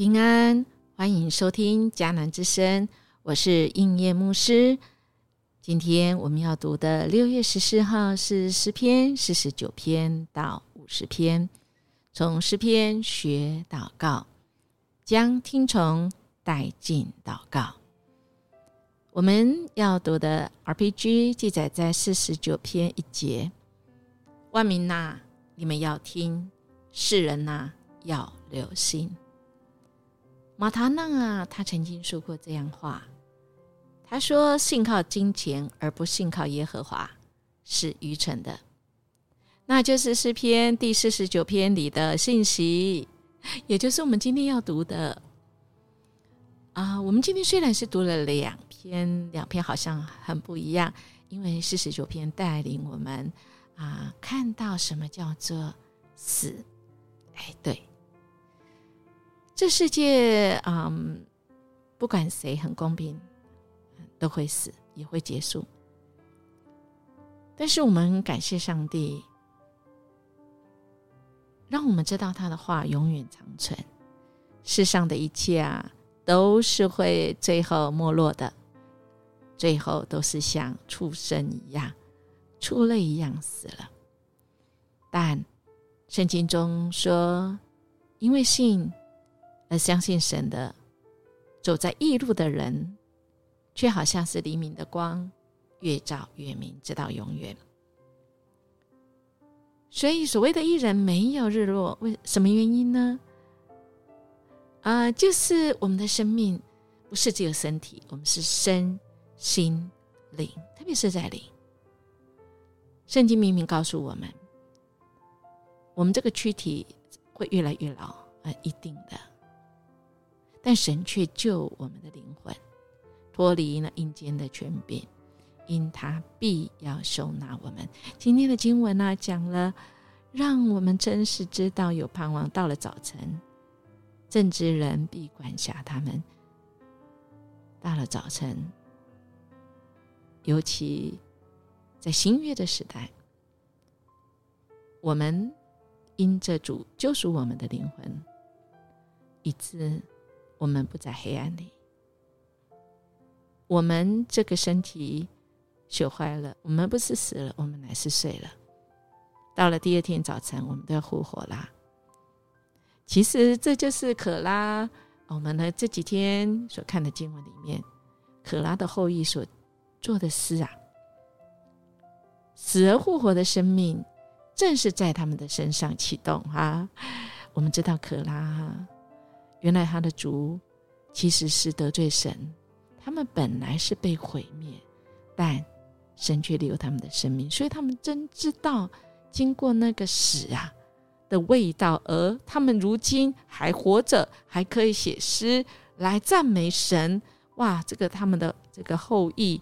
平安，欢迎收听迦南之声，我是应业牧师。今天我们要读的六月十四号是诗篇四十九篇到五十篇，从诗篇学祷告，将听从带进祷告。我们要读的 RPG 记载在四十九篇一节。万民呐，你们要听；世人呐，要留心。马塔纳啊，他曾经说过这样话。他说：“信靠金钱而不信靠耶和华，是愚蠢的。”那就是诗篇第四十九篇里的信息，也就是我们今天要读的。啊，我们今天虽然是读了两篇，两篇好像很不一样，因为四十九篇带领我们啊，看到什么叫做死。哎，对，这世界嗯，不管谁很公平，都会死，也会结束。但是我们感谢上帝，让我们知道他的话永远长存。世上的一切啊。都是会最后没落的，最后都是像畜生一样、畜类一样死了。但圣经中说，因为信而相信神的，走在异路的人，却好像是黎明的光，越照越明，直到永远。所以，所谓的艺人没有日落，为什么原因呢？啊，就是我们的生命不是只有身体，我们是身心灵，特别是在灵。圣经明明告诉我们，我们这个躯体会越来越老，啊，一定的。但神却救我们的灵魂，脱离了阴间的权柄，因他必要收纳我们。今天的经文呢，讲了，让我们真实知道有盼望，到了早晨。正直人必管辖他们。到了早晨，尤其在新约的时代，我们因着主救赎我们的灵魂，以致我们不在黑暗里。我们这个身体朽坏了，我们不是死了，我们乃是睡了。到了第二天早晨，我们都要复活啦。其实这就是可拉，我们呢这几天所看的经文里面，可拉的后裔所做的诗啊，死而复活的生命，正是在他们的身上启动哈。我们知道可拉哈，原来他的族其实是得罪神，他们本来是被毁灭，但神却留他们的生命，所以他们真知道经过那个死啊。的味道，而他们如今还活着，还可以写诗来赞美神。哇，这个他们的这个后裔，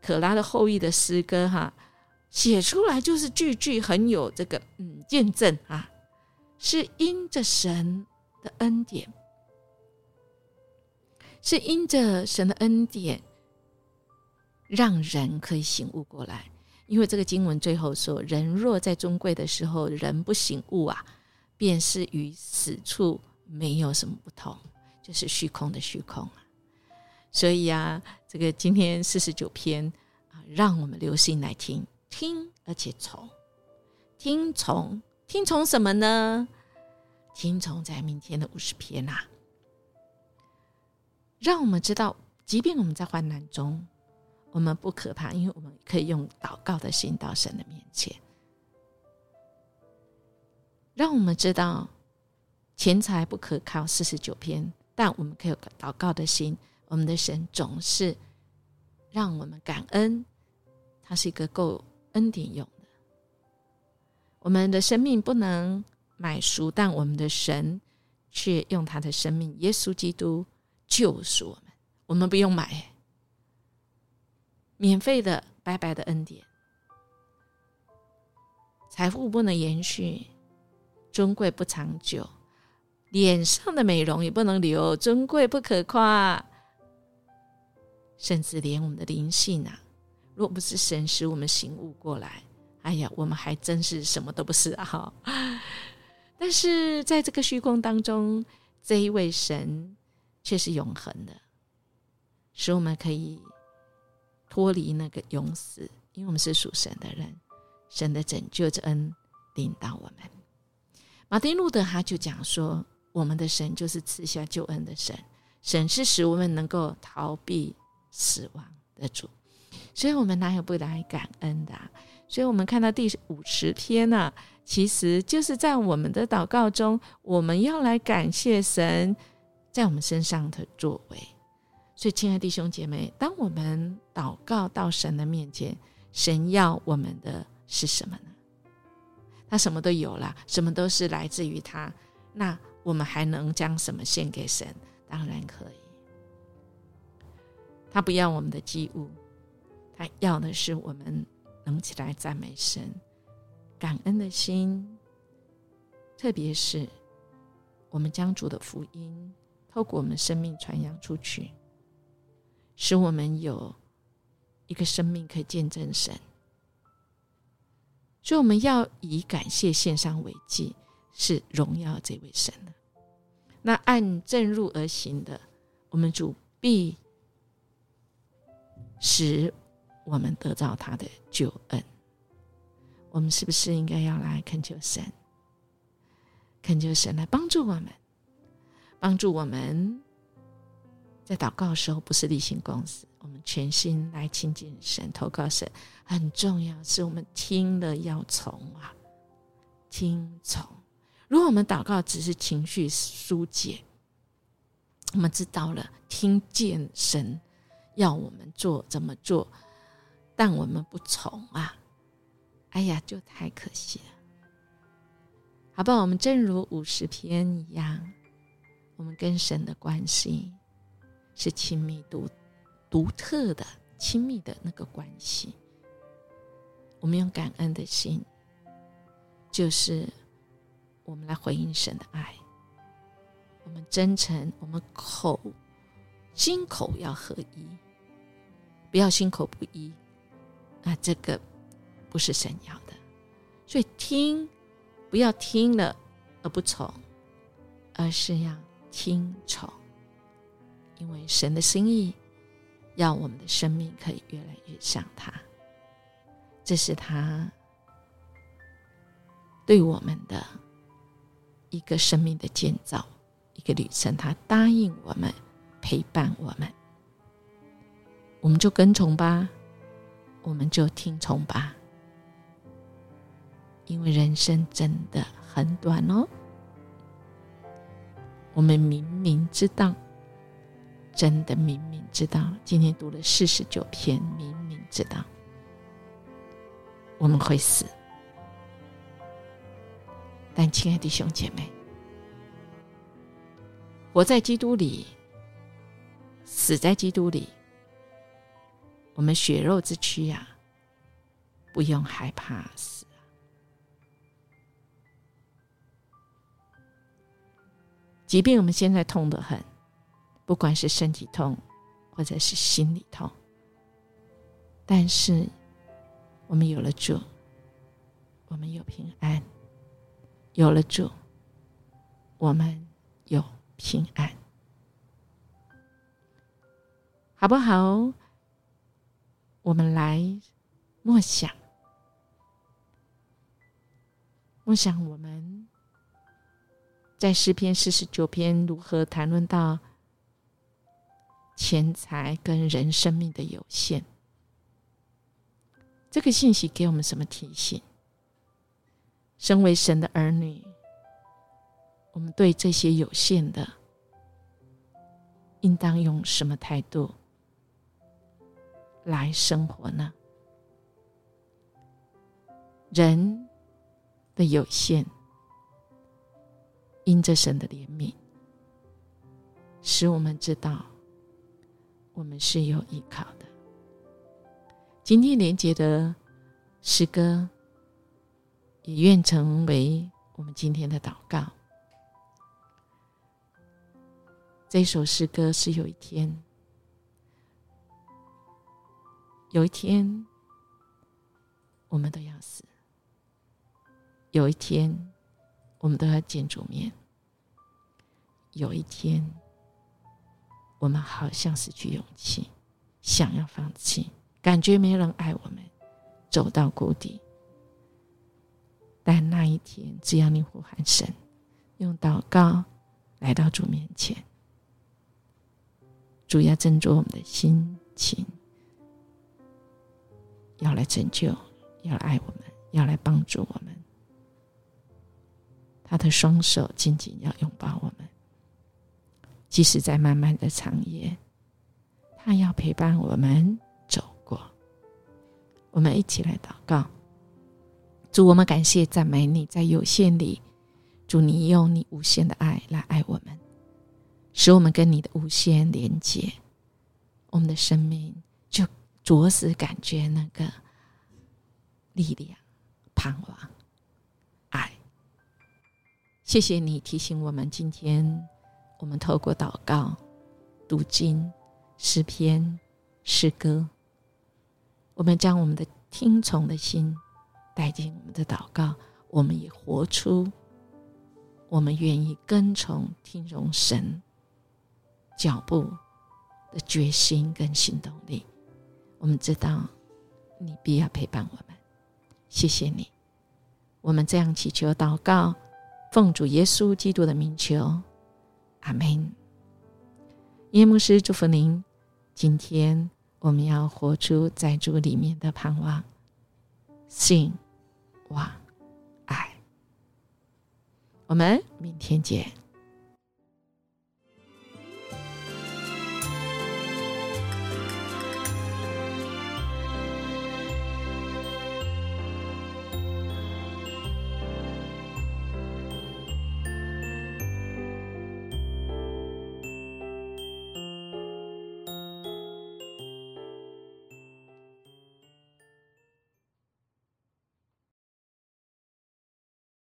可拉的后裔的诗歌，哈，写出来就是句句很有这个嗯见证啊，是因着神的恩典，是因着神的恩典，让人可以醒悟过来。因为这个经文最后说：“人若在尊贵的时候，人不醒悟啊，便是与死处没有什么不同，就是虚空的虚空啊。”所以啊，这个今天四十九篇啊，让我们留心来听听，而且从听从听从什么呢？听从在明天的五十篇啊，让我们知道，即便我们在患难中。我们不可怕，因为我们可以用祷告的心到神的面前，让我们知道钱财不可靠。四十九篇，但我们可以有祷告的心。我们的神总是让我们感恩，他是一个够恩典用的。我们的生命不能买赎，但我们的神却用他的生命，耶稣基督救赎我们。我们不用买。免费的、白白的恩典，财富不能延续，尊贵不长久，脸上的美容也不能留，尊贵不可夸，甚至连我们的灵性啊，若不是神使我们醒悟过来，哎呀，我们还真是什么都不是啊！但是在这个虚空当中，这一位神却是永恒的，使我们可以脱离那个永死，因为我们是属神的人，神的拯救之恩领导我们。马丁路德他就讲说，我们的神就是赐下救恩的神，神是使我们能够逃避死亡的主，所以我们哪有不来感恩的？所以我们看到第五十篇呢，其实就是在我们的祷告中，我们要来感谢神在我们身上的作为。所以，亲爱弟兄姐妹，当我们祷告到神的面前，神要我们的是什么呢？他什么都有了，什么都是来自于他。那我们还能将什么献给神？当然可以。他不要我们的祭物，他要的是我们。能起来赞美神，感恩的心，特别是我们将主的福音透过我们生命传扬出去，使我们有一个生命可以见证神。所以我们要以感谢献上为祭，是荣耀这位神的。那按正入而行的，我们主必使。我们得到他的救恩，我们是不是应该要来恳求神？恳求神来帮助我们，帮助我们在祷告的时候不是例行公事，我们全心来亲近神、投靠神。很重要是我们听了要从啊，听从。如果我们祷告只是情绪疏解，我们知道了听见神要我们做怎么做。但我们不从啊，哎呀，就太可惜了。好吧，我们正如五十篇一样，我们跟神的关系是亲密独独特的、亲密的那个关系。我们用感恩的心，就是我们来回应神的爱。我们真诚，我们口心口要合一，不要心口不一。啊这个不是神要的，所以听不要听了而不从，而是要听从，因为神的心意要我们的生命可以越来越像他，这是他对我们的一个生命的建造，一个旅程。他答应我们陪伴我们，我们就跟从吧。我们就听从吧，因为人生真的很短哦。我们明明知道，真的明明知道，今天读了四十九篇，明明知道我们会死。但亲爱的弟兄姐妹，活在基督里，死在基督里。我们血肉之躯呀，不用害怕死。即便我们现在痛得很，不管是身体痛或者是心里痛，但是我们有了主，我们有平安；有了主，我们有平安，好不好？我们来默想，默想我们在诗篇四十九篇如何谈论到钱财跟人生命的有限。这个信息给我们什么提醒？身为神的儿女，我们对这些有限的，应当用什么态度？来生活呢？人的有限，因着神的怜悯，使我们知道我们是有依靠的。今天连接的诗歌，也愿成为我们今天的祷告。这首诗歌是有一天。有一天，我们都要死；有一天，我们都要见主面；有一天，我们好像失去勇气，想要放弃，感觉没人爱我们，走到谷底。但那一天，只要你呼喊神，用祷告来到主面前，主要斟酌我们的心情，要来拯救，要来爱我们，要来帮助我们。他的双手紧紧要拥抱我们，即使在漫漫的长夜，他要陪伴我们走过。我们一起来祷告。主，我们感谢赞美你，在有限里，主你用你无限的爱来爱我们，使我们跟你的无限连接，我们的生命就着实感觉那个力量、盼望、谢谢你提醒我们，今天我们透过祷告、读经、诗篇、诗歌，我们将我们的听从的心。带进我们的祷告，我们也活出我们愿意跟从听从神脚步的决心跟行动力。我们知道你必要陪伴我们，谢谢你。我们这样祈求祷告，奉主耶稣基督的名求，阿门。耶牧师祝福您。今天我们要活出在主里面的盼望，信。望，爱！我们明天见。